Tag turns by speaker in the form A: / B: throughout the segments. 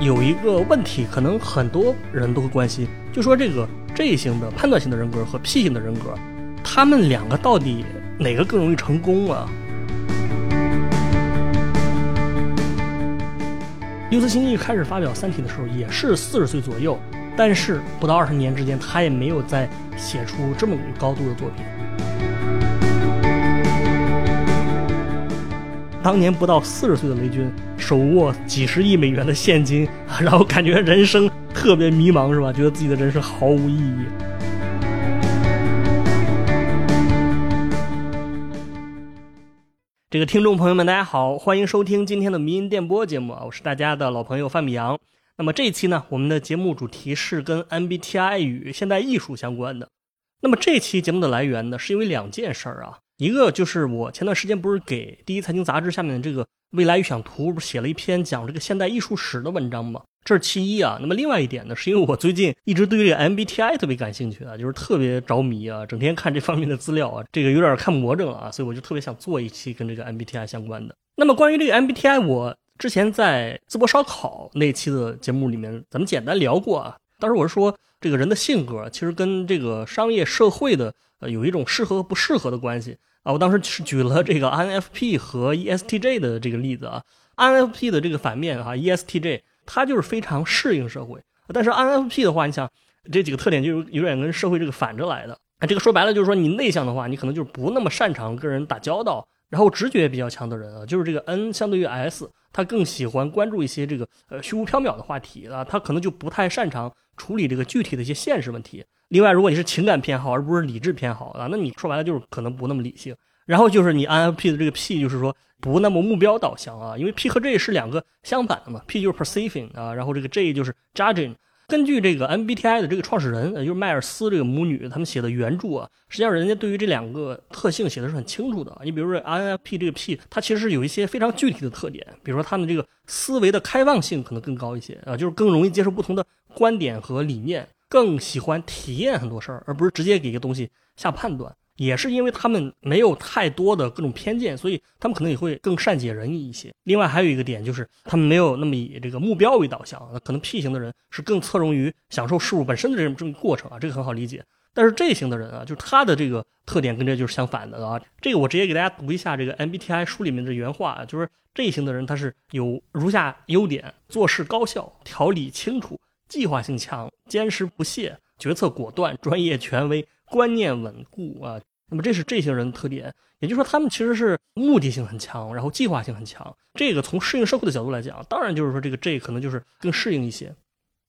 A: 有一个问题，可能很多人都会关心，就说这个 J 型的判断型的人格和 P 型的人格，他们两个到底哪个更容易成功啊？刘慈欣一开始发表《三体》的时候也是四十岁左右，但是不到二十年之间，他也没有再写出这么高度的作品。当年不到四十岁的雷军手握几十亿美元的现金，然后感觉人生特别迷茫，是吧？觉得自己的人生毫无意义。这个听众朋友们，大家好，欢迎收听今天的迷音电波节目啊，我是大家的老朋友范米阳。那么这一期呢，我们的节目主题是跟 MBTI 与现代艺术相关的。那么这期节目的来源呢，是因为两件事儿啊。一个就是我前段时间不是给第一财经杂志下面的这个未来预想图不是写了一篇讲这个现代艺术史的文章吗？这是其一啊。那么另外一点呢，是因为我最近一直对这个 MBTI 特别感兴趣啊，就是特别着迷啊，整天看这方面的资料啊，这个有点看魔怔了啊，所以我就特别想做一期跟这个 MBTI 相关的。那么关于这个 MBTI，我之前在淄博烧烤那期的节目里面，咱们简单聊过啊。当时我是说，这个人的性格其实跟这个商业社会的呃有一种适合和不适合的关系。啊，我当时是举了这个 INFP 和 ESTJ 的这个例子啊。INFP 的这个反面哈，ESTJ 它就是非常适应社会。但是 INFP 的话，你想这几个特点就有有点跟社会这个反着来的。啊，这个说白了就是说，你内向的话，你可能就是不那么擅长跟人打交道。然后直觉比较强的人啊，就是这个 N 相对于 S，他更喜欢关注一些这个呃虚无缥缈的话题啊，他可能就不太擅长处理这个具体的一些现实问题。另外，如果你是情感偏好而不是理智偏好啊，那你说白了就是可能不那么理性。然后就是你 INFP 的这个 P，就是说不那么目标导向啊，因为 P 和 J 是两个相反的嘛，P 就是 perceiving 啊，然后这个 J 就是 judging。根据这个 MBTI 的这个创始人，就是迈尔斯这个母女他们写的原著啊，实际上人家对于这两个特性写的是很清楚的。你比如说 INFP 这个 P，它其实是有一些非常具体的特点，比如说他们这个思维的开放性可能更高一些啊，就是更容易接受不同的观点和理念，更喜欢体验很多事儿，而不是直接给一个东西下判断。也是因为他们没有太多的各种偏见，所以他们可能也会更善解人意一些。另外还有一个点就是，他们没有那么以这个目标为导向。那可能 P 型的人是更侧重于享受事物本身的这种这种过程啊，这个很好理解。但是 J 型的人啊，就是他的这个特点跟这就是相反的啊。这个我直接给大家读一下这个 MBTI 书里面的原话啊，就是 J 型的人他是有如下优点：做事高效、条理清楚、计划性强、坚持不懈、决策果断、专业权威、观念稳固啊。那么这是这些人的特点，也就是说他们其实是目的性很强，然后计划性很强。这个从适应社会的角度来讲，当然就是说这个 J 可能就是更适应一些。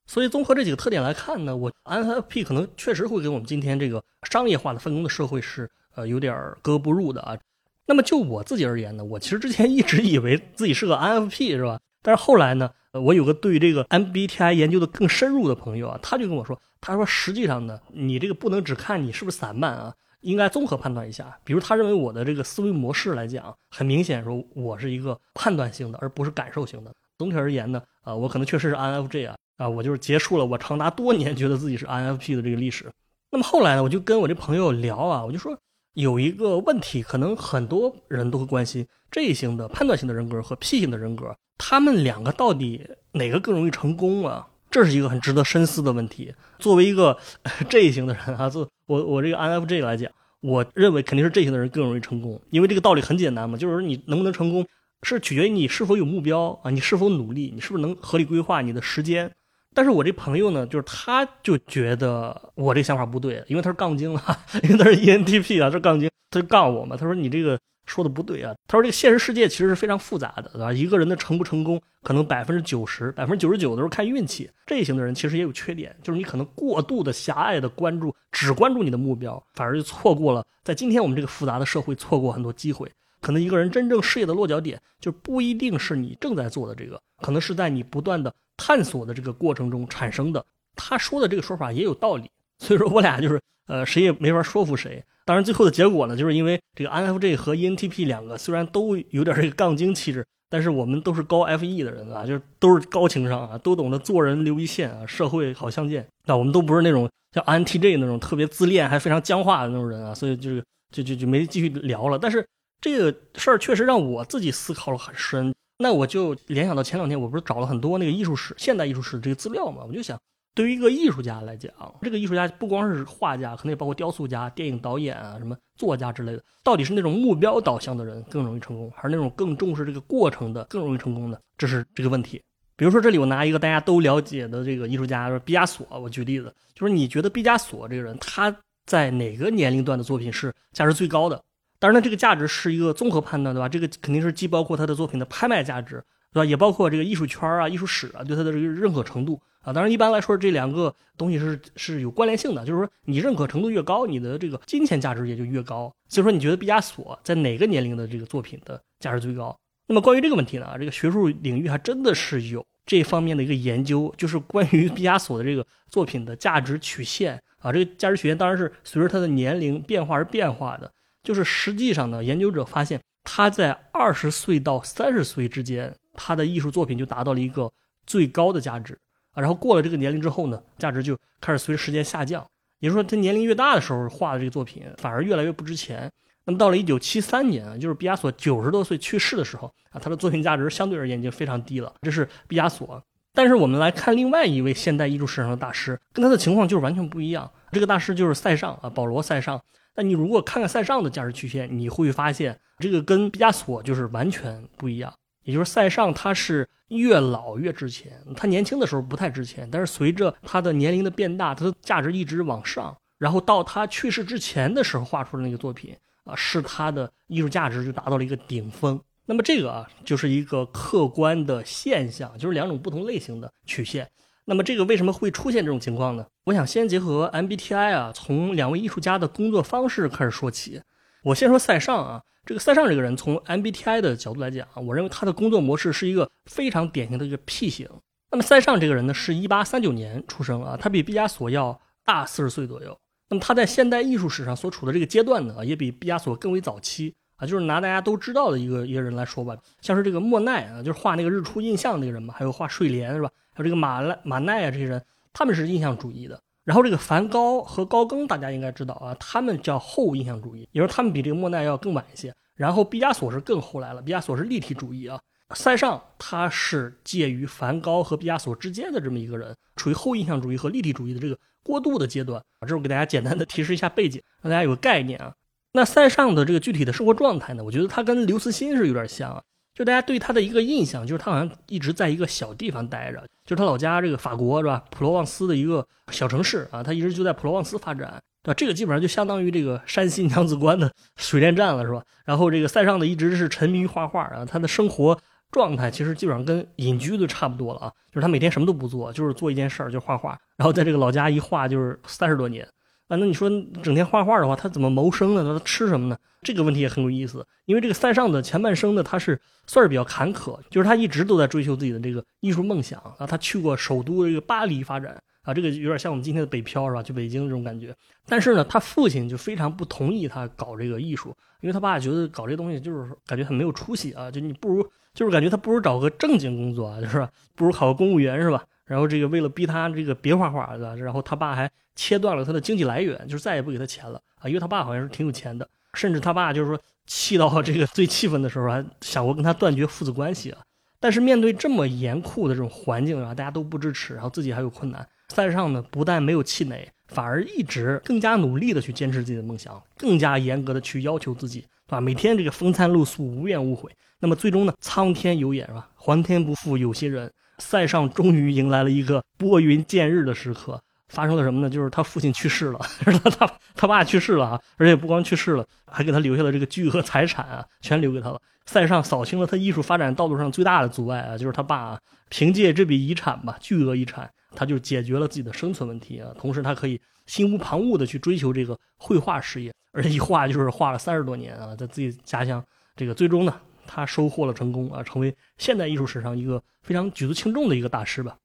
A: 所以综合这几个特点来看呢，我 INFP 可能确实会给我们今天这个商业化的分工的社会是呃有点格格不入的啊。那么就我自己而言呢，我其实之前一直以为自己是个 INFP 是吧？但是后来呢，我有个对这个 MBTI 研究的更深入的朋友啊，他就跟我说，他说实际上呢，你这个不能只看你是不是散漫啊。应该综合判断一下，比如他认为我的这个思维模式来讲，很明显说我是一个判断性的，而不是感受型的。总体而言呢，啊，我可能确实是 INFJ 啊，啊，我就是结束了我长达多年觉得自己是 INFP 的这个历史。那么后来呢，我就跟我这朋友聊啊，我就说有一个问题，可能很多人都会关心，J 型的判断型的人格和 P 型的人格，他们两个到底哪个更容易成功啊？这是一个很值得深思的问题。作为一个 J 型的人啊，做我我这个 INFJ 来讲，我认为肯定是 J 型的人更容易成功，因为这个道理很简单嘛，就是说你能不能成功，是取决于你是否有目标啊，你是否努力，你是不是能合理规划你的时间。但是我这朋友呢，就是他就觉得我这想法不对，因为他是杠精了，因为他是 ENTP 啊，他是杠精，他就杠我嘛，他说你这个。说的不对啊！他说这个现实世界其实是非常复杂的，对吧？一个人的成不成功，可能百分之九十、百分之九十九都是看运气。这一型的人其实也有缺点，就是你可能过度的狭隘的关注，只关注你的目标，反而就错过了在今天我们这个复杂的社会错过很多机会。可能一个人真正事业的落脚点，就不一定是你正在做的这个，可能是在你不断的探索的这个过程中产生的。他说的这个说法也有道理，所以说我俩就是呃，谁也没法说服谁。当然，最后的结果呢，就是因为这个 INFJ 和 ENTP 两个虽然都有点这个杠精气质，但是我们都是高 FE 的人啊，就是都是高情商啊，都懂得做人留一线啊，社会好相见。那我们都不是那种像 INTJ 那种特别自恋还非常僵化的那种人啊，所以就是就就就没继续聊了。但是这个事儿确实让我自己思考了很深。那我就联想到前两天我不是找了很多那个艺术史、现代艺术史这个资料嘛，我就想。对于一个艺术家来讲，这个艺术家不光是画家，可能也包括雕塑家、电影导演啊、什么作家之类的。到底是那种目标导向的人更容易成功，还是那种更重视这个过程的更容易成功的？这是这个问题。比如说，这里我拿一个大家都了解的这个艺术家，说毕加索，我举例子，就是你觉得毕加索这个人他在哪个年龄段的作品是价值最高的？当然呢，这个价值是一个综合判断，对吧？这个肯定是既包括他的作品的拍卖价值，对吧？也包括这个艺术圈啊、艺术史啊对他的这个认可程度。啊，当然，一般来说，这两个东西是是有关联性的，就是说，你认可程度越高，你的这个金钱价值也就越高。所以说，你觉得毕加索在哪个年龄的这个作品的价值最高？那么关于这个问题呢，这个学术领域还真的是有这方面的一个研究，就是关于毕加索的这个作品的价值曲线啊，这个价值曲线当然是随着他的年龄变化而变化的。就是实际上呢，研究者发现他在二十岁到三十岁之间，他的艺术作品就达到了一个最高的价值。啊，然后过了这个年龄之后呢，价值就开始随着时间下降。也就是说，他年龄越大的时候画的这个作品，反而越来越不值钱。那么到了一九七三年啊，就是毕加索九十多岁去世的时候啊，他的作品价值相对而言已经非常低了。这是毕加索。但是我们来看另外一位现代艺术史上的大师，跟他的情况就是完全不一样。这个大师就是塞尚啊，保罗·塞尚。那你如果看看塞尚的价值曲线，你会发现这个跟毕加索就是完全不一样。也就是塞尚他是。越老越值钱，他年轻的时候不太值钱，但是随着他的年龄的变大，他的价值一直往上，然后到他去世之前的时候画出的那个作品啊，是他的艺术价值就达到了一个顶峰。那么这个啊，就是一个客观的现象，就是两种不同类型的曲线。那么这个为什么会出现这种情况呢？我想先结合 MBTI 啊，从两位艺术家的工作方式开始说起。我先说塞尚啊。这个塞尚这个人，从 MBTI 的角度来讲啊，我认为他的工作模式是一个非常典型的一个 P 型。那么塞尚这个人呢，是一八三九年出生啊，他比毕加索要大四十岁左右。那么他在现代艺术史上所处的这个阶段呢，也比毕加索更为早期啊。就是拿大家都知道的一个一个人来说吧，像是这个莫奈啊，就是画那个日出印象那个人嘛，还有画睡莲是吧？还有这个马赖马奈啊这些人，他们是印象主义的。然后这个梵高和高更，大家应该知道啊，他们叫后印象主义，也就是他们比这个莫奈要更晚一些。然后毕加索是更后来了，毕加索是立体主义啊。塞尚他是介于梵高和毕加索之间的这么一个人，处于后印象主义和立体主义的这个过渡的阶段啊。这是我给大家简单的提示一下背景，让大家有个概念啊。那塞尚的这个具体的生活状态呢，我觉得他跟刘慈欣是有点像啊。就大家对他的一个印象，就是他好像一直在一个小地方待着，就是他老家这个法国是吧？普罗旺斯的一个小城市啊，他一直就在普罗旺斯发展，对吧？这个基本上就相当于这个山西娘子关的水电站了，是吧？然后这个塞尚的一直是沉迷于画画啊，他的生活状态其实基本上跟隐居的差不多了啊，就是他每天什么都不做，就是做一件事儿，就画画，然后在这个老家一画就是三十多年。反正你说整天画画的话，他怎么谋生呢？他吃什么呢？这个问题也很有意思。因为这个塞尚的前半生呢，他是算是比较坎坷，就是他一直都在追求自己的这个艺术梦想啊。他去过首都这个巴黎发展啊，这个有点像我们今天的北漂是吧？去北京这种感觉。但是呢，他父亲就非常不同意他搞这个艺术，因为他爸觉得搞这东西就是感觉很没有出息啊，就你不如就是感觉他不如找个正经工作啊，就是不如考个公务员是吧？然后这个为了逼他这个别画画的，然后他爸还切断了他的经济来源，就是再也不给他钱了啊！因为他爸好像是挺有钱的，甚至他爸就是说气到这个最气愤的时候，还想过跟他断绝父子关系啊。但是面对这么严酷的这种环境啊，大家都不支持，然后自己还有困难，塞尚呢不但没有气馁，反而一直更加努力的去坚持自己的梦想，更加严格的去要求自己，对吧？每天这个风餐露宿，无怨无悔。那么最终呢，苍天有眼是吧？皇天不负有心人。塞尚终于迎来了一个拨云见日的时刻，发生了什么呢？就是他父亲去世了，他他他爸去世了啊！而且不光去世了，还给他留下了这个巨额财产啊，全留给他了。塞尚扫清了他艺术发展道路上最大的阻碍啊，就是他爸啊，凭借这笔遗产吧，巨额遗产，他就解决了自己的生存问题啊。同时，他可以心无旁骛的去追求这个绘画事业，而且一画就是画了三十多年啊，在自己家乡，这个最终呢。他收获了成功啊，成为现代艺术史上一个非常举足轻重的一个大师吧。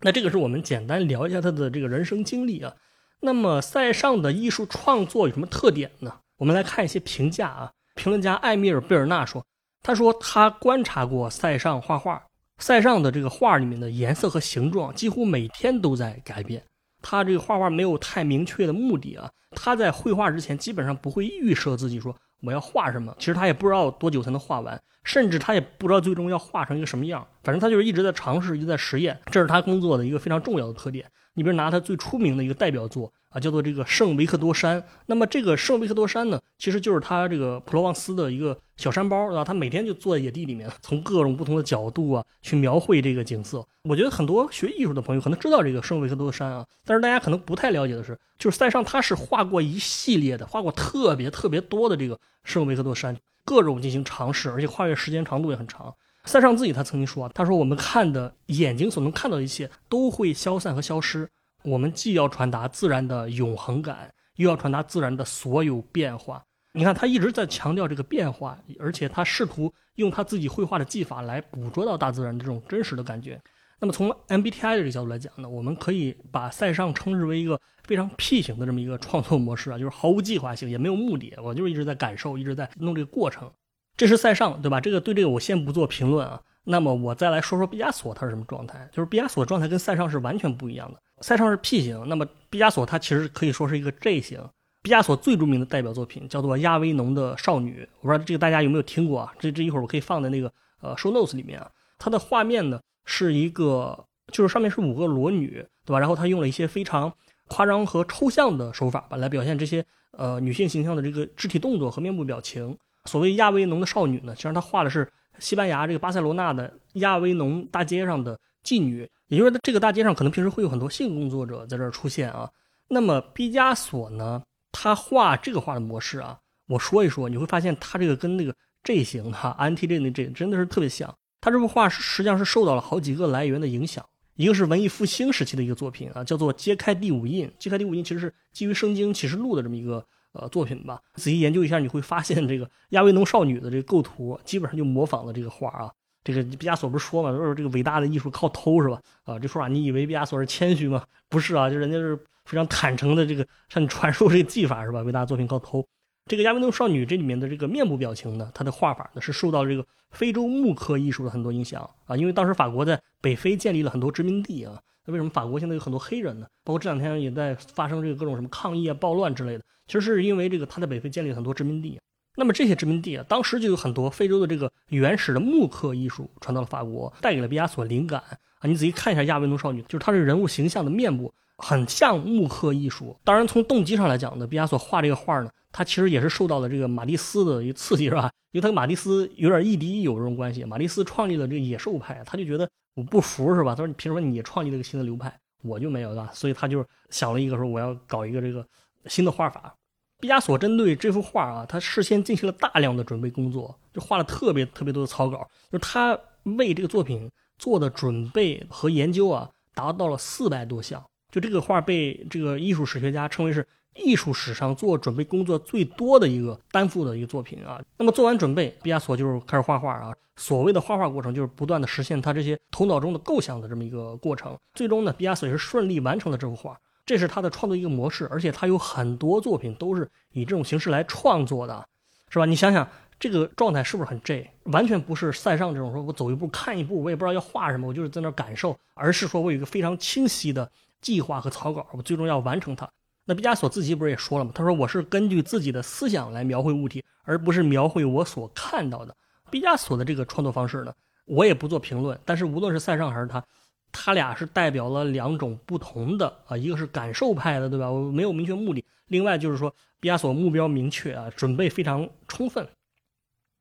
A: 那这个是我们简单聊一下他的这个人生经历啊。那么塞尚的艺术创作有什么特点呢？我们来看一些评价啊。评论家艾米尔·贝尔纳说：“他说他观察过塞尚画画，塞尚的这个画里面的颜色和形状几乎每天都在改变。他这个画画没有太明确的目的啊。他在绘画之前基本上不会预设自己说。”我要画什么，其实他也不知道多久才能画完，甚至他也不知道最终要画成一个什么样。反正他就是一直在尝试，一直在实验，这是他工作的一个非常重要的特点。你比如拿他最出名的一个代表作啊，叫做这个圣维克多山。那么这个圣维克多山呢，其实就是他这个普罗旺斯的一个小山包，对吧？他每天就坐在野地里面，从各种不同的角度啊去描绘这个景色。我觉得很多学艺术的朋友可能知道这个圣维克多山啊，但是大家可能不太了解的是，就是塞尚他是画过一系列的，画过特别特别多的这个圣维克多山，各种进行尝试，而且跨越时间长度也很长。塞尚自己他曾经说啊，他说我们看的眼睛所能看到的一切都会消散和消失。我们既要传达自然的永恒感，又要传达自然的所有变化。你看，他一直在强调这个变化，而且他试图用他自己绘画的技法来捕捉到大自然的这种真实的感觉。那么从 MBTI 的这个角度来讲呢，我们可以把塞尚称之为一个非常 P 型的这么一个创作模式啊，就是毫无计划性，也没有目的，我就是一直在感受，一直在弄这个过程。这是塞尚，对吧？这个对这个我先不做评论啊。那么我再来说说毕加索他是什么状态？就是毕加索状态跟塞尚是完全不一样的。塞尚是 P 型，那么毕加索他其实可以说是一个 J 型。毕加索最著名的代表作品叫做《亚维农的少女》，我不知道这个大家有没有听过啊？这这一会儿我可以放在那个呃 show notes 里面啊。它的画面呢是一个，就是上面是五个裸女，对吧？然后他用了一些非常夸张和抽象的手法吧，来表现这些呃女性形象的这个肢体动作和面部表情。所谓亚维农的少女呢，其实他画的是。西班牙这个巴塞罗那的亚维农大街上的妓女，也就是说，这个大街上可能平时会有很多性工作者在这儿出现啊。那么毕加索呢，他画这个画的模式啊，我说一说，你会发现他这个跟那个 J 型哈，Anti J 那 J 真的是特别像。他这幅画实际上是受到了好几个来源的影响，一个是文艺复兴时期的一个作品啊，叫做《揭开第五印》。揭开第五印其实是基于《圣经启示录》的这么一个。呃，作品吧，仔细研究一下，你会发现这个亚维农少女的这个构图，基本上就模仿了这个画啊。这个毕加索不是说嘛，说这个伟大的艺术靠偷是吧？啊，这说法你以为毕加索是谦虚吗？不是啊，就人家是非常坦诚的这个向你传授这个技法是吧？伟大的作品靠偷。这个亚维农少女这里面的这个面部表情呢，它的画法呢是受到这个非洲木刻艺术的很多影响啊，因为当时法国在北非建立了很多殖民地啊。那为什么法国现在有很多黑人呢？包括这两天也在发生这个各种什么抗议啊、暴乱之类的。其实是因为这个他在北非建立了很多殖民地。那么这些殖民地啊，当时就有很多非洲的这个原始的木刻艺术传到了法国，带给了毕加索灵感啊。你仔细看一下亚维农少女，就是她这人物形象的面部很像木刻艺术。当然从动机上来讲呢，毕加索画这个画呢，他其实也是受到了这个马蒂斯的一个刺激，是吧？因为他跟马蒂斯有点亦敌亦友这种关系。马蒂斯创立了这个野兽派，他就觉得。我不服是吧？他说：“你凭什么你创立了个新的流派，我就没有，对吧？”所以他就想了一个说：“我要搞一个这个新的画法。”毕加索针对这幅画啊，他事先进行了大量的准备工作，就画了特别特别多的草稿。就他为这个作品做的准备和研究啊，达到了四百多项。就这个画被这个艺术史学家称为是。艺术史上做准备工作最多的一个担负的一个作品啊，那么做完准备，毕加索就是开始画画啊。所谓的画画过程，就是不断的实现他这些头脑中的构想的这么一个过程。最终呢，毕加索也是顺利完成了这幅画，这是他的创作一个模式，而且他有很多作品都是以这种形式来创作的，是吧？你想想这个状态是不是很 J？完全不是塞尚这种说我走一步看一步，我也不知道要画什么，我就是在那感受，而是说我有一个非常清晰的计划和草稿，我最终要完成它。那毕加索自己不是也说了吗？他说我是根据自己的思想来描绘物体，而不是描绘我所看到的。毕加索的这个创作方式呢，我也不做评论。但是无论是塞尚还是他，他俩是代表了两种不同的啊，一个是感受派的，对吧？我没有明确目的。另外就是说，毕加索目标明确啊，准备非常充分。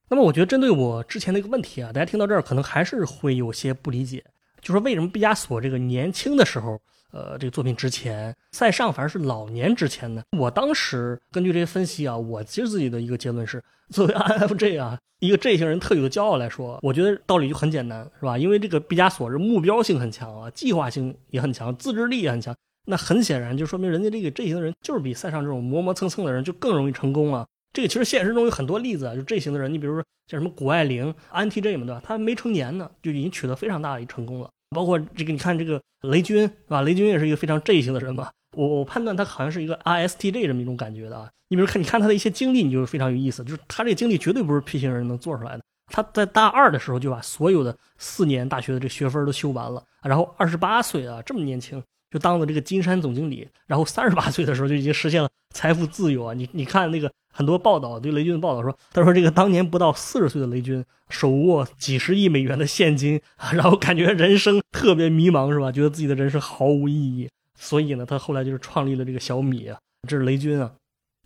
A: 那么我觉得针对我之前的一个问题啊，大家听到这儿可能还是会有些不理解，就是为什么毕加索这个年轻的时候。呃，这个作品之前，塞尚反而是老年之前呢。我当时根据这些分析啊，我其实自己的一个结论是，作为 INFJ 啊，一个 J 型人特有的骄傲来说，我觉得道理就很简单，是吧？因为这个毕加索是目标性很强啊，计划性也很强，自制力也很强。那很显然就说明人家这个 J 型人就是比塞尚这种磨磨蹭蹭的人就更容易成功啊。这个其实现实中有很多例子啊，就 J 型的人，你比如说像什么谷爱凌、Anti-J 嘛，对吧？他还没成年呢，就已经取得非常大的成功了。包括这个，你看这个雷军，是吧？雷军也是一个非常 J 型的人吧。我我判断他好像是一个 ISTJ 这么一种感觉的啊。你比如看，你看他的一些经历，你就非常有意思。就是他这个经历绝对不是 P 型人能做出来的。他在大二的时候就把所有的四年大学的这学分都修完了，然后二十八岁啊，这么年轻就当了这个金山总经理，然后三十八岁的时候就已经实现了财富自由啊！你你看那个很多报道对雷军的报道说，他说这个当年不到四十岁的雷军手握几十亿美元的现金，然后感觉人生特别迷茫是吧？觉得自己的人生毫无意义，所以呢，他后来就是创立了这个小米，这是雷军啊。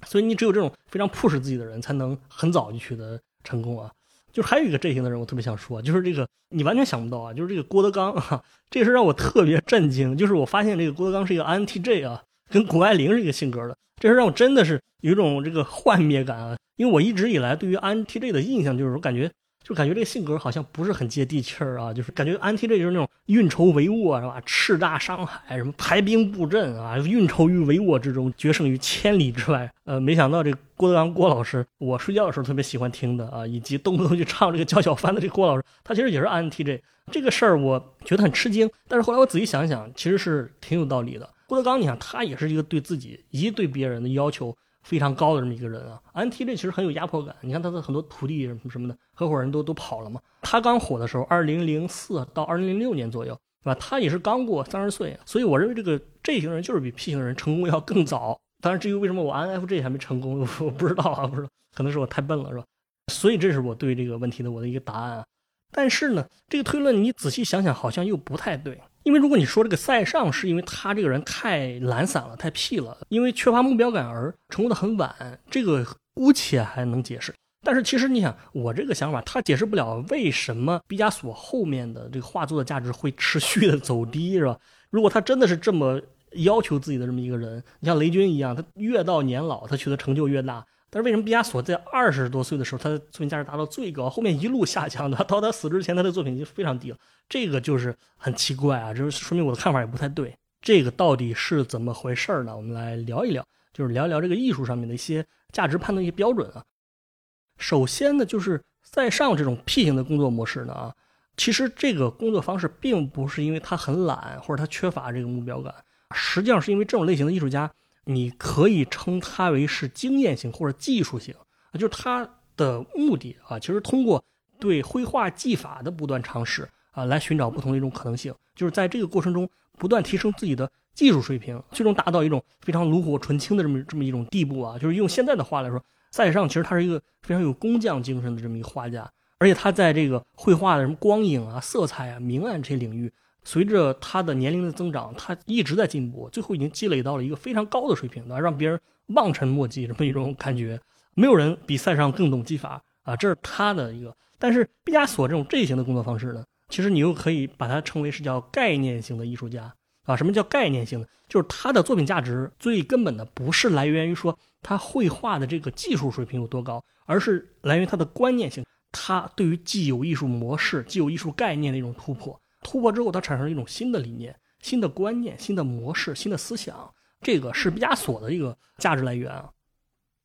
A: 所以你只有这种非常 push 自己的人，才能很早就取得成功啊。就还有一个阵型的人，我特别想说，就是这个你完全想不到啊，就是这个郭德纲啊，这事让我特别震惊。就是我发现这个郭德纲是一个 INTJ 啊，跟谷爱凌是一个性格的，这事让我真的是有一种这个幻灭感啊。因为我一直以来对于 INTJ 的印象就是，我感觉。就感觉这个性格好像不是很接地气儿啊，就是感觉安 T 这就是那种运筹帷幄是吧？叱咤商海，什么排兵布阵啊，运筹于帷幄之中，决胜于千里之外。呃，没想到这郭德纲郭老师，我睡觉的时候特别喜欢听的啊，以及动不动就唱这个叫小帆的这郭老师，他其实也是 N T J。这个事儿我觉得很吃惊，但是后来我仔细想想，其实是挺有道理的。郭德纲，你想他也是一个对自己以及对别人的要求。非常高的这么一个人啊，NTJ 其实很有压迫感。你看他的很多徒弟什么什么的，合伙人都都跑了嘛。他刚火的时候，二零零四到二零零六年左右，对吧？他也是刚过三十岁，所以我认为这个 J 型人就是比 P 型人成功要更早。当然，至于为什么我 INFJ 还没成功，我不知道啊，不知道，可能是我太笨了，是吧？所以这是我对这个问题的我的一个答案啊。但是呢，这个推论你仔细想想，好像又不太对。因为如果你说这个塞尚是因为他这个人太懒散了、太屁了，因为缺乏目标感而成功的很晚，这个姑且还能解释。但是其实你想，我这个想法，他解释不了为什么毕加索后面的这个画作的价值会持续的走低，是吧？如果他真的是这么要求自己的这么一个人，你像雷军一样，他越到年老，他取得成就越大。但是为什么毕加索在二十多岁的时候，他的作品价值达到最高，后面一路下降的，到他死之前，他的作品已经非常低了，这个就是很奇怪啊，就是说明我的看法也不太对。这个到底是怎么回事呢？我们来聊一聊，就是聊一聊这个艺术上面的一些价值判断一些标准啊。首先呢，就是在上这种 P 型的工作模式呢啊，其实这个工作方式并不是因为他很懒或者他缺乏这个目标感，实际上是因为这种类型的艺术家。你可以称它为是经验性或者技术性啊，就是它的目的啊，其实通过对绘画技法的不断尝试啊，来寻找不同的一种可能性，就是在这个过程中不断提升自己的技术水平，最终达到一种非常炉火纯青的这么这么一种地步啊。就是用现在的话来说，塞尚其实他是一个非常有工匠精神的这么一个画家，而且他在这个绘画的什么光影啊、色彩啊、明暗这些领域。随着他的年龄的增长，他一直在进步，最后已经积累到了一个非常高的水平，让别人望尘莫及这么一种感觉。没有人比赛上更懂技法啊，这是他的一个。但是毕加索这种这型的工作方式呢，其实你又可以把它称为是叫概念性的艺术家啊。什么叫概念性的？就是他的作品价值最根本的不是来源于说他绘画的这个技术水平有多高，而是来源于他的观念性，他对于既有艺术模式、既有艺术概念的一种突破。突破之后，它产生了一种新的理念、新的观念、新的模式、新的思想，这个是毕加索的一个价值来源啊。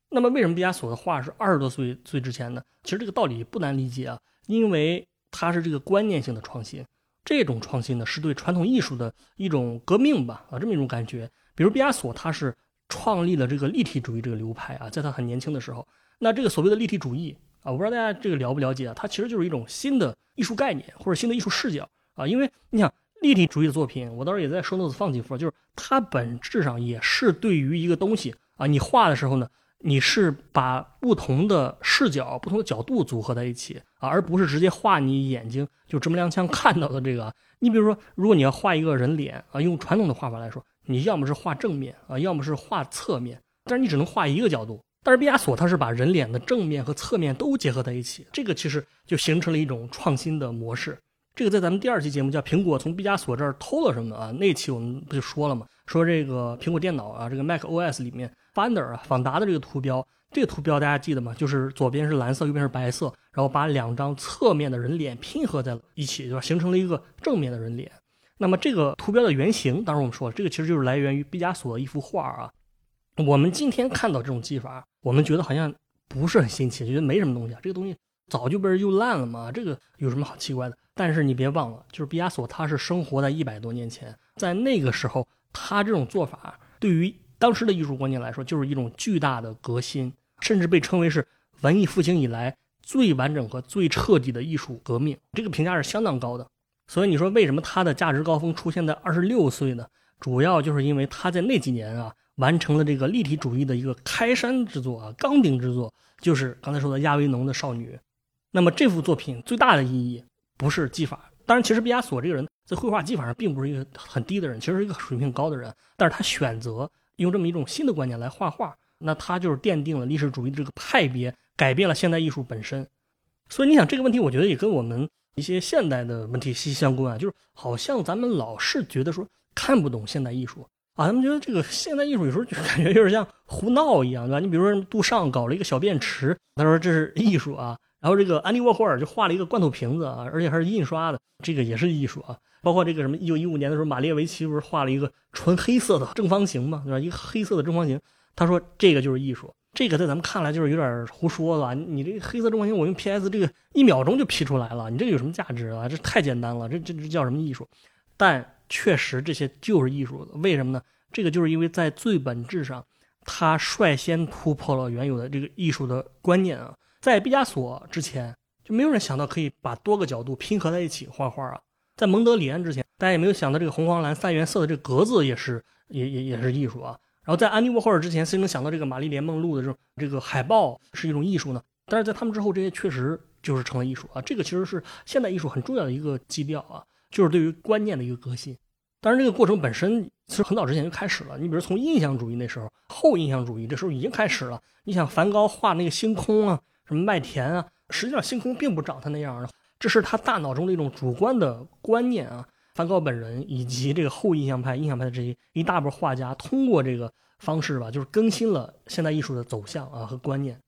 A: 那么，为什么毕加索的画是二十多岁岁之前呢？其实这个道理不难理解啊，因为它是这个观念性的创新，这种创新呢是对传统艺术的一种革命吧啊，这么一种感觉。比如毕加索，他是创立了这个立体主义这个流派啊，在他很年轻的时候，那这个所谓的立体主义啊，我不知道大家这个了不了解啊，它其实就是一种新的艺术概念或者新的艺术视角。啊，因为你想立体主义的作品，我到时候也在说 notes 放几幅，就是它本质上也是对于一个东西啊，你画的时候呢，你是把不同的视角、不同的角度组合在一起啊，而不是直接画你眼睛就这么踉跄看到的这个。你比如说，如果你要画一个人脸啊，用传统的画法来说，你要么是画正面啊，要么是画侧面，但是你只能画一个角度。但是毕加索他是把人脸的正面和侧面都结合在一起，这个其实就形成了一种创新的模式。这个在咱们第二期节目叫《苹果从毕加索这儿偷了什么》啊，那期我们不就说了吗？说这个苹果电脑啊，这个 Mac OS 里面 Finder 啊，访达的这个图标，这个图标大家记得吗？就是左边是蓝色，右边是白色，然后把两张侧面的人脸拼合在了一起，对吧？形成了一个正面的人脸。那么这个图标的原型，当时我们说了，这个其实就是来源于毕加索的一幅画啊。我们今天看到这种技法，我们觉得好像不是很新奇，觉得没什么东西啊，这个东西早就被人用烂了嘛，这个有什么好奇怪的？但是你别忘了，就是毕加索，他是生活在一百多年前，在那个时候，他这种做法对于当时的艺术观念来说，就是一种巨大的革新，甚至被称为是文艺复兴以来最完整和最彻底的艺术革命。这个评价是相当高的。所以你说为什么他的价值高峰出现在二十六岁呢？主要就是因为他在那几年啊，完成了这个立体主义的一个开山之作啊，钢鼎之作，就是刚才说的亚维农的少女。那么这幅作品最大的意义不是技法，当然，其实毕加索这个人在绘画技法上并不是一个很低的人，其实是一个水平高的人，但是他选择用这么一种新的观念来画画，那他就是奠定了历史主义的这个派别，改变了现代艺术本身。所以你想这个问题，我觉得也跟我们一些现代的问题息息相关啊，就是好像咱们老是觉得说。看不懂现代艺术啊，他们觉得这个现代艺术有时候就 感觉有点像胡闹一样，对吧？你比如说杜尚搞了一个小便池，他说这是艺术啊。然后这个安迪沃霍尔就画了一个罐头瓶子啊，而且还是印刷的，这个也是艺术啊。包括这个什么，一九一五年的时候，马列维奇不是画了一个纯黑色的正方形嘛，对吧？一个黑色的正方形，他说这个就是艺术。这个在咱们看来就是有点胡说了。你这个黑色正方形，我用 PS 这个一秒钟就 P 出来了，你这个有什么价值啊？这太简单了，这这这叫什么艺术？但。确实，这些就是艺术。为什么呢？这个就是因为在最本质上，他率先突破了原有的这个艺术的观念啊。在毕加索之前，就没有人想到可以把多个角度拼合在一起画画啊。在蒙德里安之前，大家也没有想到这个红黄蓝三原色的这个格子也是也也也是艺术啊。然后在安迪沃霍尔之前，谁能想到这个玛丽莲梦露的这种这个海报是一种艺术呢？但是在他们之后，这些确实就是成了艺术啊。这个其实是现代艺术很重要的一个基调啊。就是对于观念的一个革新，当然这个过程本身其实很早之前就开始了。你比如从印象主义那时候，后印象主义这时候已经开始了。你想梵高画那个星空啊，什么麦田啊，实际上星空并不长他那样的，这是他大脑中的一种主观的观念啊。梵高本人以及这个后印象派、印象派的这些一大波画家，通过这个方式吧，就是更新了现代艺术的走向啊和观念。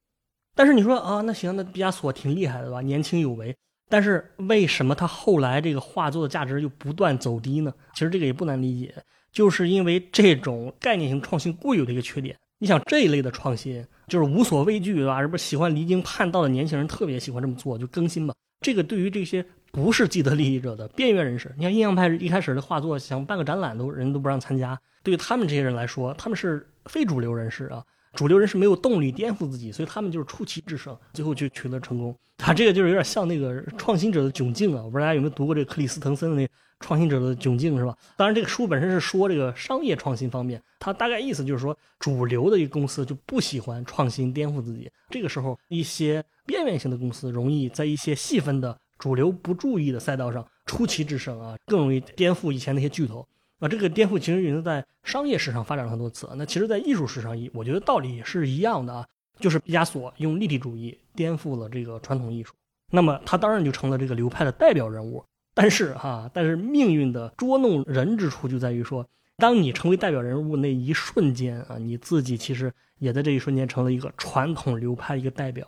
A: 但是你说啊，那行，那毕加索挺厉害的吧，年轻有为。但是为什么他后来这个画作的价值又不断走低呢？其实这个也不难理解，就是因为这种概念性创新固有的一个缺点。你想这一类的创新，就是无所畏惧，对吧？是不是喜欢离经叛道的年轻人特别喜欢这么做，就更新嘛？这个对于这些不是既得利益者的边缘人士，你看印象派一开始的画作想办个展览都人都不让参加，对于他们这些人来说，他们是非主流人士啊。主流人士没有动力颠覆自己，所以他们就是出奇制胜，最后就取得成功。他这个就是有点像那个创新者的窘境啊！我不知道大家有没有读过这个克里斯滕森的那《创新者的窘境》，是吧？当然，这个书本身是说这个商业创新方面，它大概意思就是说，主流的一个公司就不喜欢创新颠覆自己。这个时候，一些边缘性的公司容易在一些细分的主流不注意的赛道上出奇制胜啊，更容易颠覆以前那些巨头。啊，这个颠覆其实已经在商业史上发展了很多次。那其实，在艺术史上，我觉得道理也是一样的啊，就是毕加索用立体主义颠覆了这个传统艺术，那么他当然就成了这个流派的代表人物。但是哈，但是命运的捉弄人之处就在于说，当你成为代表人物那一瞬间啊，你自己其实也在这一瞬间成了一个传统流派一个代表。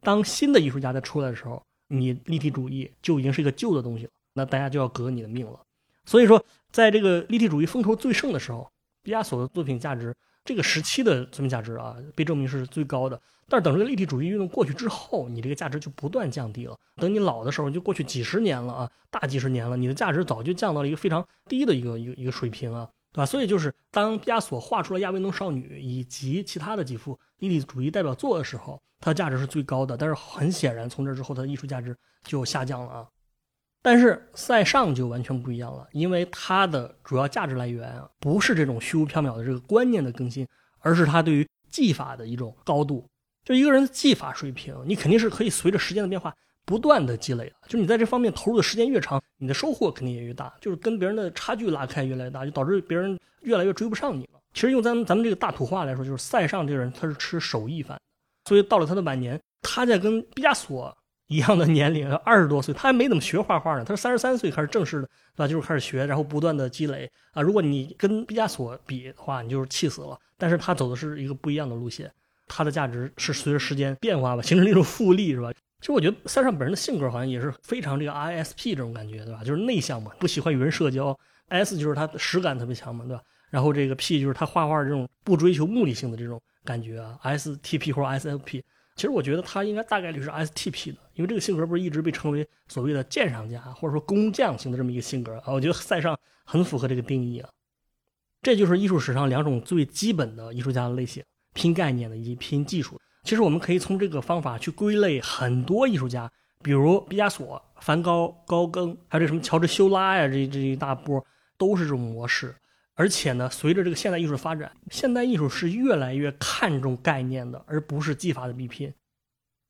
A: 当新的艺术家在出来的时候，你立体主义就已经是一个旧的东西了，那大家就要革你的命了。所以说，在这个立体主义风头最盛的时候，毕加索的作品价值，这个时期的作品价值啊，被证明是最高的。但是等这个立体主义运动过去之后，你这个价值就不断降低了。等你老的时候，就过去几十年了啊，大几十年了，你的价值早就降到了一个非常低的一个一个一个水平啊，对吧？所以就是当毕加索画出了亚维农少女以及其他的几幅立体主义代表作的时候，它的价值是最高的。但是很显然，从这之后，它的艺术价值就下降了啊。但是塞尚就完全不一样了，因为他的主要价值来源啊，不是这种虚无缥缈的这个观念的更新，而是他对于技法的一种高度。就一个人的技法水平，你肯定是可以随着时间的变化不断的积累的。就你在这方面投入的时间越长，你的收获肯定也越大，就是跟别人的差距拉开越来越大，就导致别人越来越追不上你了。其实用咱们咱们这个大土话来说，就是塞尚这个人他是吃手艺饭，所以到了他的晚年，他在跟毕加索。一样的年龄，二十多岁，他还没怎么学画画呢。他是三十三岁开始正式的，对吧？就是开始学，然后不断的积累啊。如果你跟毕加索比的话，你就是气死了。但是他走的是一个不一样的路线，他的价值是随着时间变化吧，形成一种复利，是吧？其实我觉得塞尚本人的性格好像也是非常这个 ISP 这种感觉，对吧？就是内向嘛，不喜欢与人社交。S 就是他实感特别强嘛，对吧？然后这个 P 就是他画画这种不追求目的性的这种感觉啊，STP 或者 SFP。其实我觉得他应该大概率是 STP 的，因为这个性格不是一直被称为所谓的鉴赏家或者说工匠型的这么一个性格啊。我觉得塞尚很符合这个定义啊。这就是艺术史上两种最基本的艺术家的类型：拼概念的以及拼技术。其实我们可以从这个方法去归类很多艺术家，比如毕加索、梵高、高更，还有这什么乔治修拉呀，这这一大波都是这种模式。而且呢，随着这个现代艺术的发展，现代艺术是越来越看重概念的，而不是技法的比拼。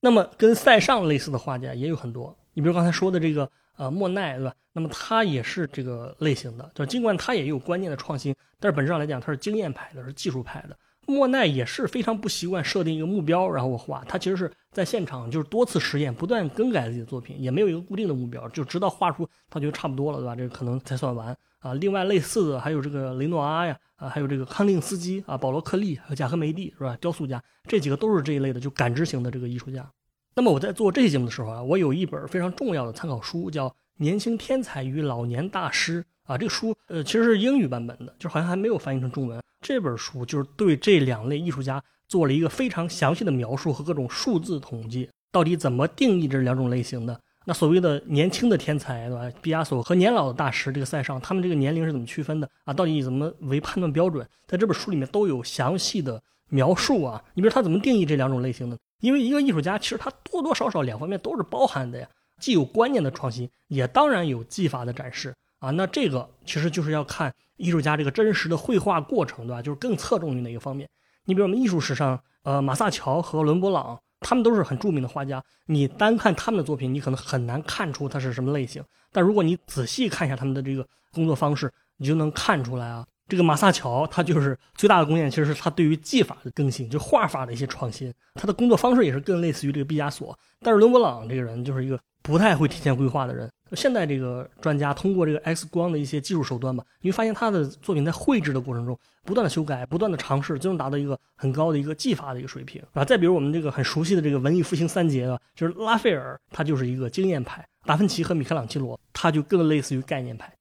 A: 那么跟塞尚类似的画家也有很多，你比如刚才说的这个呃莫奈，对吧？那么他也是这个类型的，就尽管他也有观念的创新，但是本质上来讲他是经验派的，是技术派的。莫奈也是非常不习惯设定一个目标然后我画，他其实是在现场就是多次实验，不断更改自己的作品，也没有一个固定的目标，就直到画出他觉得差不多了，对吧？这个可能才算完啊。另外类似的还有这个雷诺阿呀，啊，还有这个康定斯基啊，保罗克利和贾科梅蒂是吧？雕塑家这几个都是这一类的，就感知型的这个艺术家。那么我在做这期节目的时候啊，我有一本非常重要的参考书，叫《年轻天才与老年大师》啊。这个书呃其实是英语版本的，就好像还没有翻译成中文。这本书就是对这两类艺术家做了一个非常详细的描述和各种数字统计，到底怎么定义这两种类型的？那所谓的年轻的天才，对吧？毕加索和年老的大师这个塞尚，他们这个年龄是怎么区分的啊？到底怎么为判断标准？在这本书里面都有详细的描述啊。你比如他怎么定义这两种类型的？因为一个艺术家，其实他多多少少两方面都是包含的呀，既有观念的创新，也当然有技法的展示啊。那这个其实就是要看艺术家这个真实的绘画过程，对吧？就是更侧重于哪个方面。你比如我们艺术史上，呃，马萨乔和伦勃朗，他们都是很著名的画家。你单看他们的作品，你可能很难看出他是什么类型。但如果你仔细看一下他们的这个工作方式，你就能看出来啊。这个马萨乔，他就是最大的贡献，其实是他对于技法的更新，就画法的一些创新。他的工作方式也是更类似于这个毕加索。但是伦勃朗这个人就是一个不太会提前规划的人。现在这个专家通过这个 X 光的一些技术手段吧，你会发现他的作品在绘制的过程中不断的修改，不断的尝试，最终达到一个很高的一个技法的一个水平啊。再比如我们这个很熟悉的这个文艺复兴三杰啊，就是拉斐尔，他就是一个经验派；达芬奇和米开朗基罗，他就更类似于概念派。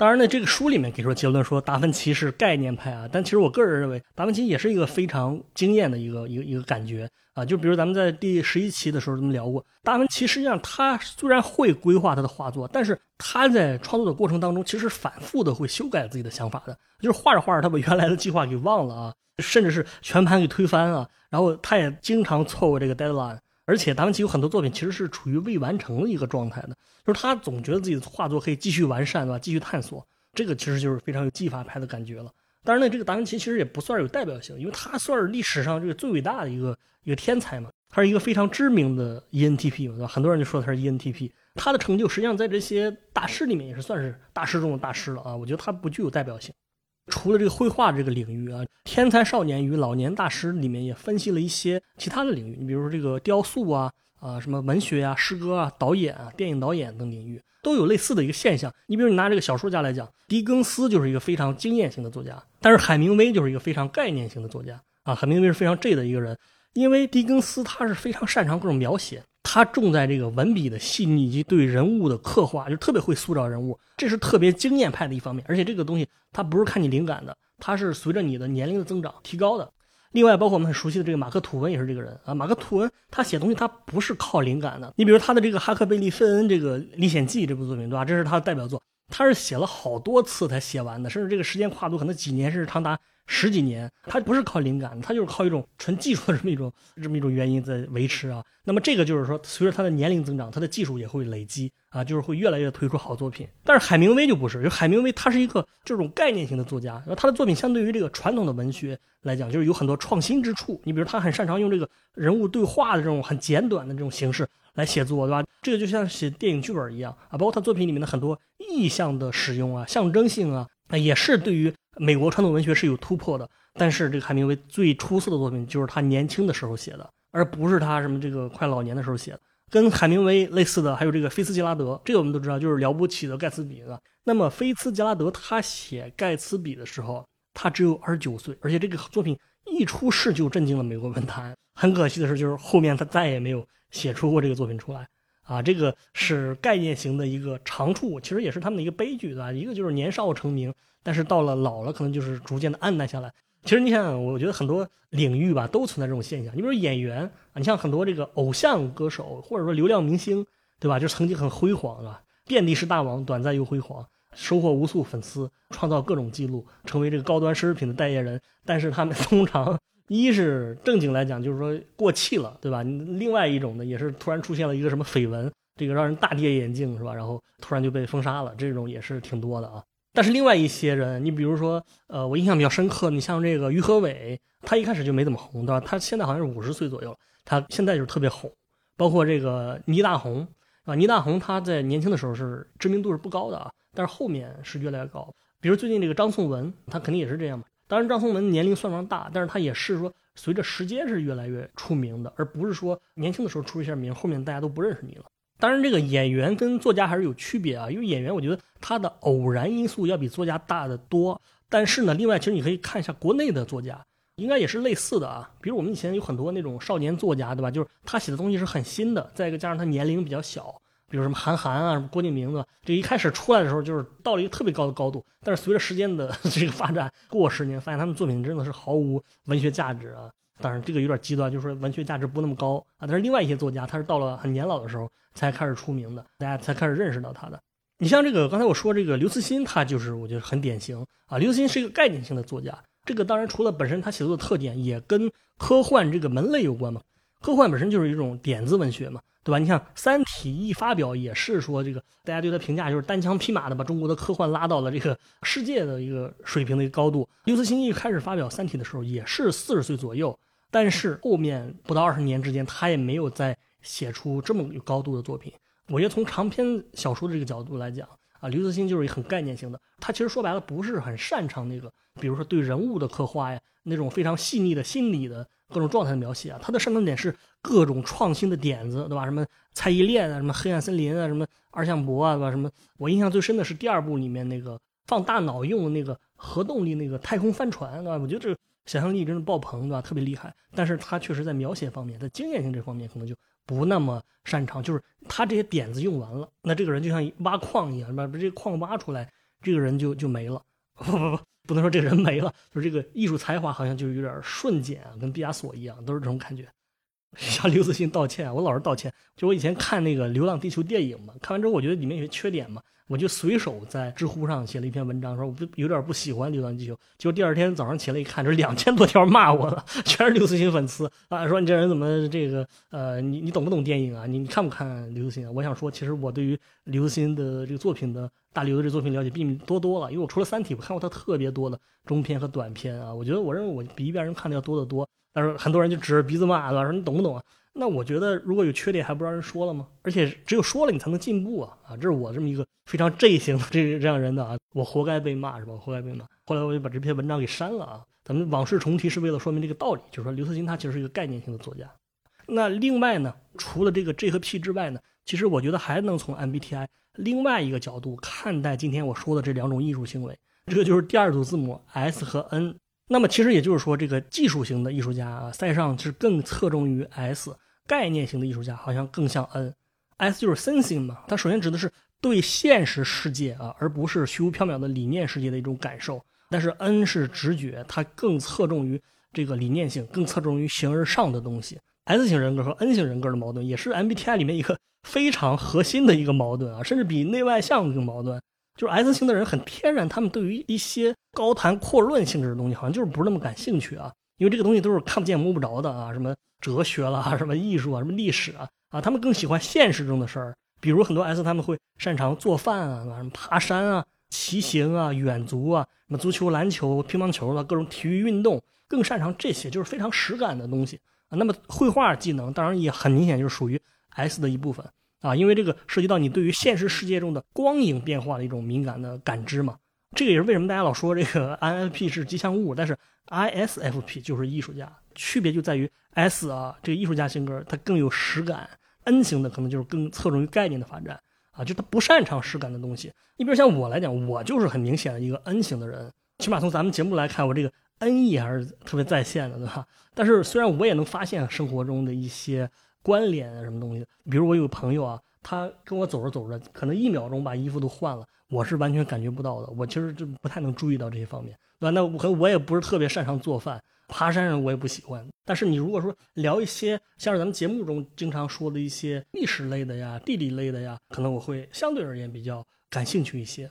A: 当然呢，这个书里面给出结论说达芬奇是概念派啊，但其实我个人认为达芬奇也是一个非常惊艳的一个一个一个感觉啊。就比如咱们在第十一期的时候咱们聊过，达芬奇实际上他虽然会规划他的画作，但是他在创作的过程当中其实反复的会修改自己的想法的，就是画着画着他把原来的计划给忘了啊，甚至是全盘给推翻啊。然后他也经常错过这个 deadline。而且达芬奇有很多作品其实是处于未完成的一个状态的，就是他总觉得自己的画作可以继续完善，对吧？继续探索，这个其实就是非常有技法派的感觉了。当然呢，这个达芬奇其实也不算有代表性，因为他算是历史上这个最伟大的一个一个天才嘛，他是一个非常知名的 ENTP，对吧？很多人就说他是 ENTP，他的成就实际上在这些大师里面也是算是大师中的大师了啊。我觉得他不具有代表性。除了这个绘画这个领域啊，天才少年与老年大师里面也分析了一些其他的领域。你比如说这个雕塑啊，啊什么文学啊、诗歌啊、导演啊、电影导演等领域都有类似的一个现象。你比如你拿这个小说家来讲，狄更斯就是一个非常经验型的作家，但是海明威就是一个非常概念型的作家啊。海明威是非常 J 的一个人，因为狄更斯他是非常擅长各种描写。他重在这个文笔的细腻以及对人物的刻画，就特别会塑造人物，这是特别经验派的一方面。而且这个东西它不是看你灵感的，它是随着你的年龄的增长提高的。另外，包括我们很熟悉的这个马克吐温也是这个人啊。马克吐温他写东西他不是靠灵感的。你比如他的这个《哈克贝利费恩这个历险记》这部作品，对吧？这是他的代表作，他是写了好多次才写完的，甚至这个时间跨度可能几年，甚至长达。十几年，他不是靠灵感，他就是靠一种纯技术的这么一种这么一种原因在维持啊。那么这个就是说，随着他的年龄增长，他的技术也会累积啊，就是会越来越推出好作品。但是海明威就不是，就海明威他是一个这种概念型的作家，然后他的作品相对于这个传统的文学来讲，就是有很多创新之处。你比如他很擅长用这个人物对话的这种很简短的这种形式来写作，对吧？这个就像写电影剧本一样啊，包括他作品里面的很多意象的使用啊，象征性啊，那也是对于。美国传统文学是有突破的，但是这个海明威最出色的作品就是他年轻的时候写的，而不是他什么这个快老年的时候写的。跟海明威类似的还有这个菲茨杰拉德，这个我们都知道，就是了不起的盖茨比，对吧？那么菲茨杰拉德他写盖茨比的时候，他只有二十九岁，而且这个作品一出世就震惊了美国文坛。很可惜的是，就是后面他再也没有写出过这个作品出来。啊，这个是概念型的一个长处，其实也是他们的一个悲剧，对吧？一个就是年少成名。但是到了老了，可能就是逐渐的暗淡下来。其实你想，我觉得很多领域吧都存在这种现象。你比如演员啊，你像很多这个偶像歌手，或者说流量明星，对吧？就曾经很辉煌，是吧？遍地是大王，短暂又辉煌，收获无数粉丝，创造各种记录，成为这个高端奢侈品的代言人。但是他们 通常一是正经来讲，就是说过气了，对吧？另外一种呢，也是突然出现了一个什么绯闻，这个让人大跌眼镜，是吧？然后突然就被封杀了，这种也是挺多的啊。但是另外一些人，你比如说，呃，我印象比较深刻，你像这个于和伟，他一开始就没怎么红，对吧？他现在好像是五十岁左右了，他现在就是特别红。包括这个倪大红啊，倪大红他在年轻的时候是知名度是不高的啊，但是后面是越来越高。比如最近这个张颂文，他肯定也是这样嘛。当然张颂文年龄算不上大，但是他也是说随着时间是越来越出名的，而不是说年轻的时候出一下名，后面大家都不认识你了。当然，这个演员跟作家还是有区别啊，因为演员我觉得他的偶然因素要比作家大得多。但是呢，另外其实你可以看一下国内的作家，应该也是类似的啊。比如我们以前有很多那种少年作家，对吧？就是他写的东西是很新的，再一个加上他年龄比较小，比如什么韩寒啊、什么郭敬明的，这一开始出来的时候就是到了一个特别高的高度，但是随着时间的 这个发展，过十年发现他们作品真的是毫无文学价值啊。当然这个有点极端，就是说文学价值不那么高啊。但是另外一些作家，他是到了很年老的时候。才开始出名的，大家才开始认识到他的。你像这个，刚才我说这个刘慈欣，他就是我觉得很典型啊。刘慈欣是一个概念性的作家，这个当然除了本身他写作的特点，也跟科幻这个门类有关嘛。科幻本身就是一种点子文学嘛，对吧？你像《三体》一发表，也是说这个大家对他评价就是单枪匹马的把中国的科幻拉到了这个世界的一个水平的一个高度。刘慈欣一开始发表《三体》的时候也是四十岁左右，但是后面不到二十年之间，他也没有再。写出这么有高度的作品，我觉得从长篇小说的这个角度来讲啊，刘慈欣就是很概念性的。他其实说白了不是很擅长那个，比如说对人物的刻画呀，那种非常细腻的心理的各种状态的描写啊。他的擅长点是各种创新的点子，对吧？什么蔡依恋啊，什么黑暗森林啊，什么二向箔啊，对吧？什么我印象最深的是第二部里面那个放大脑用的那个核动力那个太空帆船，对吧？我觉得这想象力真的爆棚，对吧？特别厉害。但是他确实在描写方面，在经验性这方面可能就。不那么擅长，就是他这些点子用完了，那这个人就像挖矿一样，把把这矿挖出来，这个人就就没了。不不不，不能说这个人没了，就是这个艺术才华好像就有点瞬间啊，跟毕加索一样，都是这种感觉。向刘慈欣道歉，我老是道歉。就我以前看那个《流浪地球》电影嘛，看完之后我觉得里面有些缺点嘛。我就随手在知乎上写了一篇文章，说我不有点不喜欢《流浪地球》，结果第二天早上起来一看，这两千多条骂我了，全是刘慈欣粉丝啊，说你这人怎么这个呃，你你懂不懂电影啊？你你看不看刘慈欣啊？我想说，其实我对于刘慈欣的这个作品的大刘的这作品了解比你多多了，因为我除了《三体》，我看过他特别多的中篇和短篇啊，我觉得我认为我比一般人看的要多得多。但是很多人就指着鼻子骂，说你懂不懂啊？那我觉得，如果有缺点还不让人说了吗？而且只有说了，你才能进步啊！啊，这是我这么一个非常 J 型的这这样人的啊，我活该被骂是吧？活该被骂。后来我就把这篇文章给删了啊。咱们往事重提是为了说明这个道理，就是说刘慈欣他其实是一个概念性的作家。那另外呢，除了这个 J 和 P 之外呢，其实我觉得还能从 MBTI 另外一个角度看待今天我说的这两种艺术行为。这个就是第二组字母 S 和 N。那么其实也就是说，这个技术型的艺术家啊，塞尚是更侧重于 S；概念型的艺术家好像更像 N。S 就是 sensing 嘛，它首先指的是对现实世界啊，而不是虚无缥缈的理念世界的一种感受。但是 N 是直觉，它更侧重于这个理念性，更侧重于形而上的东西。S 型人格和 N 型人格的矛盾，也是 MBTI 里面一个非常核心的一个矛盾啊，甚至比内外向更矛盾。就是 S 型的人很天然，他们对于一些高谈阔论性质的东西，好像就是不是那么感兴趣啊。因为这个东西都是看不见摸不着的啊，什么哲学啦，什么艺术啊，什么历史啊，啊，他们更喜欢现实中的事儿。比如很多 S 他们会擅长做饭啊，什么爬山啊、骑行啊、远足啊，什么足球、篮球、乒乓球的各种体育运动，更擅长这些，就是非常实感的东西啊。那么绘画技能当然也很明显就是属于 S 的一部分。啊，因为这个涉及到你对于现实世界中的光影变化的一种敏感的感知嘛，这个也是为什么大家老说这个 INFP 是吉祥物，但是 ISFP 就是艺术家，区别就在于 S 啊，这个艺术家性格它更有实感，N 型的可能就是更侧重于概念的发展啊，就他不擅长实感的东西。你比如像我来讲，我就是很明显的一个 N 型的人，起码从咱们节目来看，我这个 N E 还是特别在线的，对吧？但是虽然我也能发现生活中的一些。关联啊，什么东西？比如我有个朋友啊，他跟我走着走着，可能一秒钟把衣服都换了，我是完全感觉不到的。我其实就不太能注意到这些方面，对吧？那可能我也不是特别擅长做饭，爬山我也不喜欢。但是你如果说聊一些像是咱们节目中经常说的一些历史类的呀、地理类的呀，可能我会相对而言比较感兴趣一些。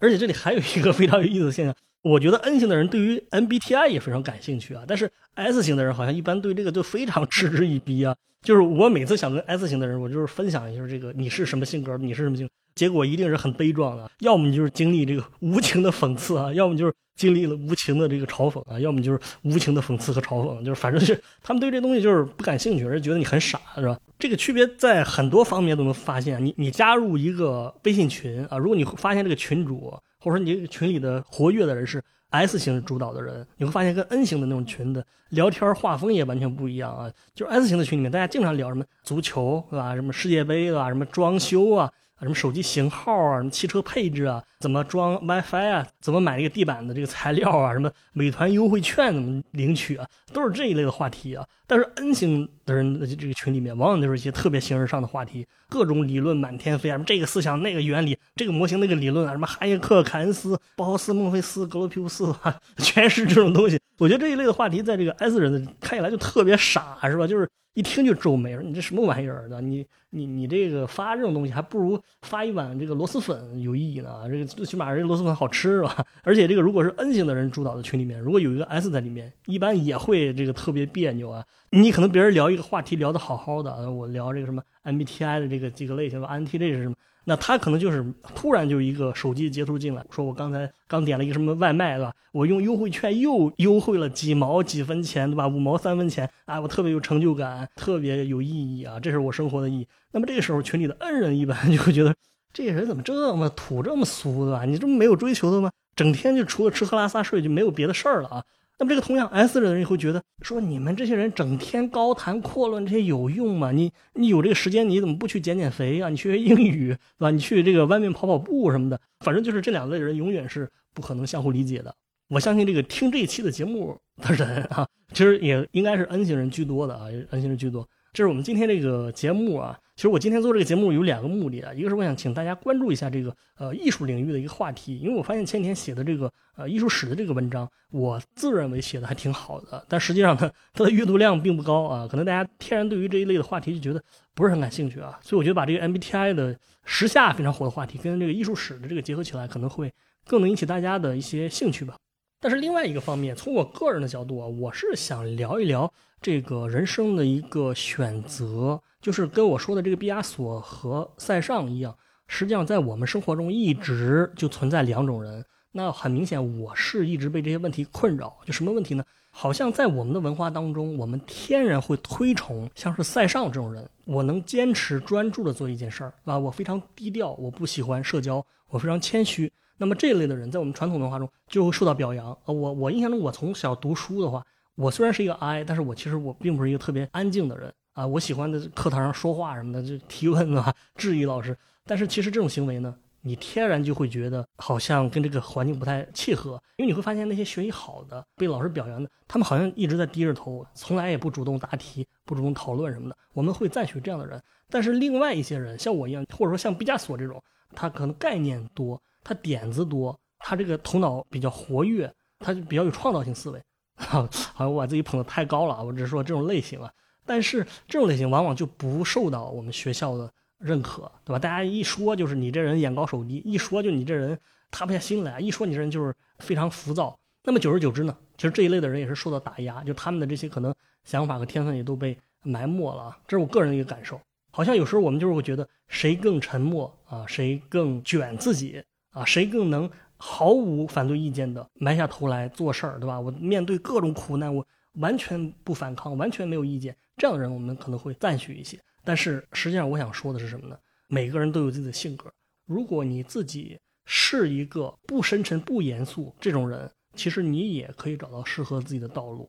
A: 而且这里还有一个非常有意思的现象，我觉得 N 型的人对于 MBTI 也非常感兴趣啊，但是 S 型的人好像一般对这个就非常嗤之以鼻啊。就是我每次想跟 S 型的人，我就是分享一下这个你是什么性格，你是什么性格，结果一定是很悲壮的。要么你就是经历这个无情的讽刺啊，要么就是经历了无情的这个嘲讽啊，要么就是无情的讽刺和嘲讽，就是反正是他们对这东西就是不感兴趣，而觉得你很傻，是吧？这个区别在很多方面都能发现。你你加入一个微信群啊，如果你发现这个群主或者说你群里的活跃的人是。S 型主导的人，你会发现跟 N 型的那种群的聊天画风也完全不一样啊。就是 S 型的群里面，大家经常聊什么足球，对吧？什么世界杯，啊？什么装修啊。啊什么手机型号啊，什么汽车配置啊，怎么装 WiFi 啊，怎么买这个地板的这个材料啊，什么美团优惠券怎么领取啊，都是这一类的话题啊。但是 N 型的人的这个群里面，往往都是一些特别形而上的话题，各种理论满天飞啊，什么这个思想那个原理，这个模型那个理论啊，什么哈耶克、凯恩斯、包豪斯、孟菲斯、格罗皮乌斯啊，全是这种东西。我觉得这一类的话题，在这个 S 人的看起来就特别傻，是吧？就是。一听就皱眉，说你这什么玩意儿的？你你你这个发这种东西，还不如发一碗这个螺蛳粉有意义呢。这个最起码这螺蛳粉好吃是吧？而且这个如果是 N 型的人主导的群里面，如果有一个 S 在里面，一般也会这个特别别扭啊。你可能别人聊一个话题聊得好好的，我聊这个什么 MBTI 的这个几个类型吧，INTJ 是什么？那他可能就是突然就一个手机截图进来，说我刚才刚点了一个什么外卖，对吧？我用优惠券又优惠了几毛几分钱，对吧？五毛三分钱，啊，我特别有成就感，特别有意义啊，这是我生活的意义。那么这个时候群里的恩人一般就会觉得，这个人怎么这么土这么俗，对吧？你这么没有追求的吗？整天就除了吃喝拉撒睡就没有别的事儿了啊？那么这个同样 S 人也会觉得说你们这些人整天高谈阔论这些有用吗？你你有这个时间你怎么不去减减肥啊？你学学英语对吧？你去这个外面跑跑步什么的，反正就是这两类人永远是不可能相互理解的。我相信这个听这一期的节目的人啊，其实也应该是 N 型人居多的啊，N 型人居多。这是我们今天这个节目啊。其实我今天做这个节目有两个目的啊，一个是我想请大家关注一下这个呃艺术领域的一个话题，因为我发现前几天写的这个呃艺术史的这个文章，我自认为写的还挺好的，但实际上呢，它的阅读量并不高啊，可能大家天然对于这一类的话题就觉得不是很感兴趣啊，所以我觉得把这个 MBTI 的时下非常火的话题跟这个艺术史的这个结合起来，可能会更能引起大家的一些兴趣吧。但是另外一个方面，从我个人的角度啊，我是想聊一聊这个人生的一个选择。就是跟我说的这个毕加索和塞尚一样，实际上在我们生活中一直就存在两种人。那很明显，我是一直被这些问题困扰。就什么问题呢？好像在我们的文化当中，我们天然会推崇像是塞尚这种人。我能坚持专注的做一件事儿，啊，我非常低调，我不喜欢社交，我非常谦虚。那么这一类的人，在我们传统文化中就会受到表扬。啊，我我印象中，我从小读书的话，我虽然是一个 I，但是我其实我并不是一个特别安静的人。啊，我喜欢的课堂上说话什么的，就提问啊，质疑老师。但是其实这种行为呢，你天然就会觉得好像跟这个环境不太契合，因为你会发现那些学习好的、被老师表扬的，他们好像一直在低着头，从来也不主动答题、不主动讨论什么的。我们会赞许这样的人。但是另外一些人，像我一样，或者说像毕加索这种，他可能概念多，他点子多，他这个头脑比较活跃，他就比较有创造性思维。好像我把自己捧得太高了，我只是说这种类型啊。但是这种类型往往就不受到我们学校的认可，对吧？大家一说就是你这人眼高手低，一说就你这人塌不下心来，一说你这人就是非常浮躁。那么久而久之呢，其实这一类的人也是受到打压，就他们的这些可能想法和天分也都被埋没了。这是我个人的一个感受。好像有时候我们就是会觉得谁更沉默啊，谁更卷自己啊，谁更能毫无反对意见的埋下头来做事儿，对吧？我面对各种苦难，我完全不反抗，完全没有意见。这样的人，我们可能会赞许一些。但是实际上，我想说的是什么呢？每个人都有自己的性格。如果你自己是一个不深沉、不严肃这种人，其实你也可以找到适合自己的道路。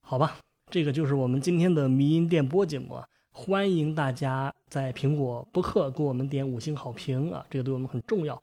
A: 好吧，这个就是我们今天的迷音电波节目！欢迎大家在苹果播客给我们点五星好评啊，这个对我们很重要。